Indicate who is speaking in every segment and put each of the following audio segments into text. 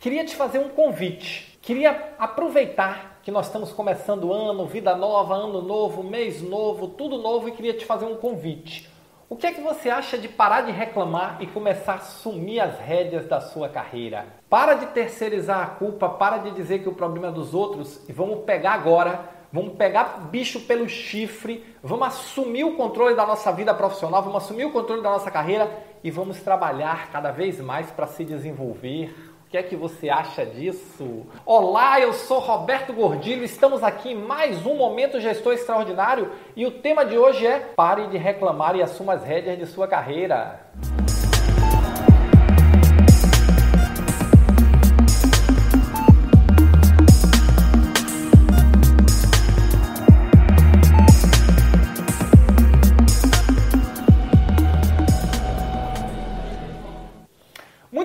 Speaker 1: queria te fazer um convite. Queria aproveitar que nós estamos começando o ano, vida nova, ano novo, mês novo, tudo novo e queria te fazer um convite. O que é que você acha de parar de reclamar e começar a assumir as rédeas da sua carreira? Para de terceirizar a culpa, para de dizer que o problema é dos outros e vamos pegar agora, vamos pegar bicho pelo chifre, vamos assumir o controle da nossa vida profissional, vamos assumir o controle da nossa carreira e vamos trabalhar cada vez mais para se desenvolver, que é que você acha disso? Olá, eu sou Roberto Gordilho, estamos aqui em mais um Momento Gestor Extraordinário e o tema de hoje é Pare de reclamar e assuma as rédeas de sua carreira.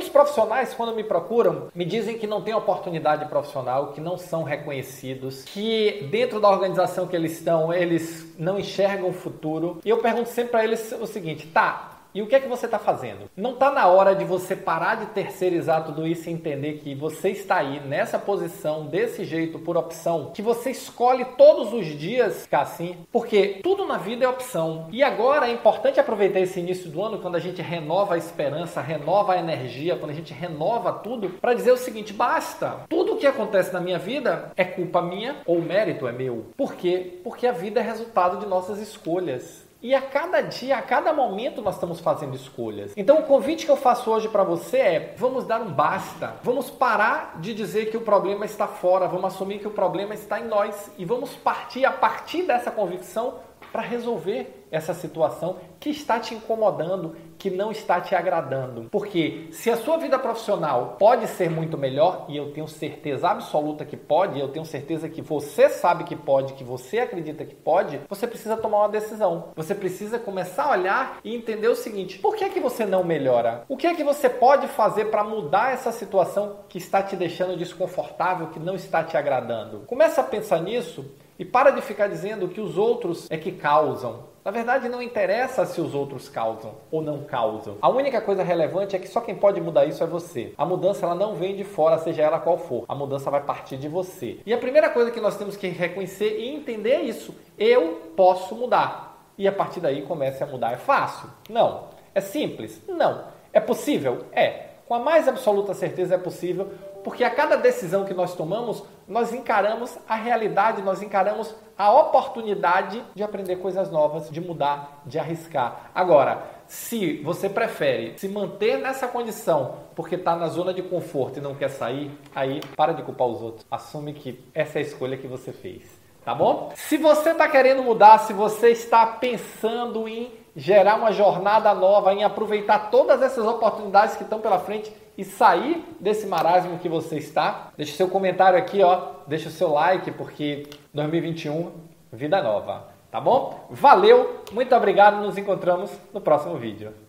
Speaker 1: Profissionais, quando me procuram, me dizem que não tem oportunidade profissional, que não são reconhecidos, que dentro da organização que eles estão, eles não enxergam o futuro. E eu pergunto sempre para eles o seguinte: tá, e o que é que você está fazendo? Não está na hora de você parar de terceirizar tudo isso e entender que você está aí nessa posição, desse jeito, por opção, que você escolhe todos os dias ficar assim, porque tudo na vida é opção. E agora é importante aproveitar esse início do ano, quando a gente renova a esperança, renova a energia, quando a gente renova tudo, para dizer o seguinte: basta, tudo o que acontece na minha vida é culpa minha ou mérito é meu. Por quê? Porque a vida é resultado de nossas escolhas. E a cada dia, a cada momento nós estamos fazendo escolhas. Então o convite que eu faço hoje para você é: vamos dar um basta. Vamos parar de dizer que o problema está fora, vamos assumir que o problema está em nós e vamos partir a partir dessa convicção para resolver essa situação que está te incomodando, que não está te agradando. Porque se a sua vida profissional pode ser muito melhor, e eu tenho certeza absoluta que pode, eu tenho certeza que você sabe que pode, que você acredita que pode, você precisa tomar uma decisão. Você precisa começar a olhar e entender o seguinte: por que é que você não melhora? O que é que você pode fazer para mudar essa situação que está te deixando desconfortável, que não está te agradando? Começa a pensar nisso e para de ficar dizendo que os outros é que causam. Na verdade, não interessa se os outros causam ou não causam. A única coisa relevante é que só quem pode mudar isso é você. A mudança ela não vem de fora, seja ela qual for. A mudança vai partir de você. E a primeira coisa que nós temos que reconhecer e entender é isso. Eu posso mudar. E a partir daí comece a mudar. É fácil? Não. É simples? Não. É possível? É. Com a mais absoluta certeza é possível, porque a cada decisão que nós tomamos, nós encaramos a realidade, nós encaramos a oportunidade de aprender coisas novas, de mudar, de arriscar. Agora, se você prefere se manter nessa condição porque está na zona de conforto e não quer sair, aí para de culpar os outros. Assume que essa é a escolha que você fez. Tá bom? Se você está querendo mudar, se você está pensando em gerar uma jornada nova, em aproveitar todas essas oportunidades que estão pela frente, e sair desse marasmo que você está, deixe seu comentário aqui, ó, deixa o seu like, porque 2021, vida nova, tá bom? Valeu, muito obrigado, nos encontramos no próximo vídeo.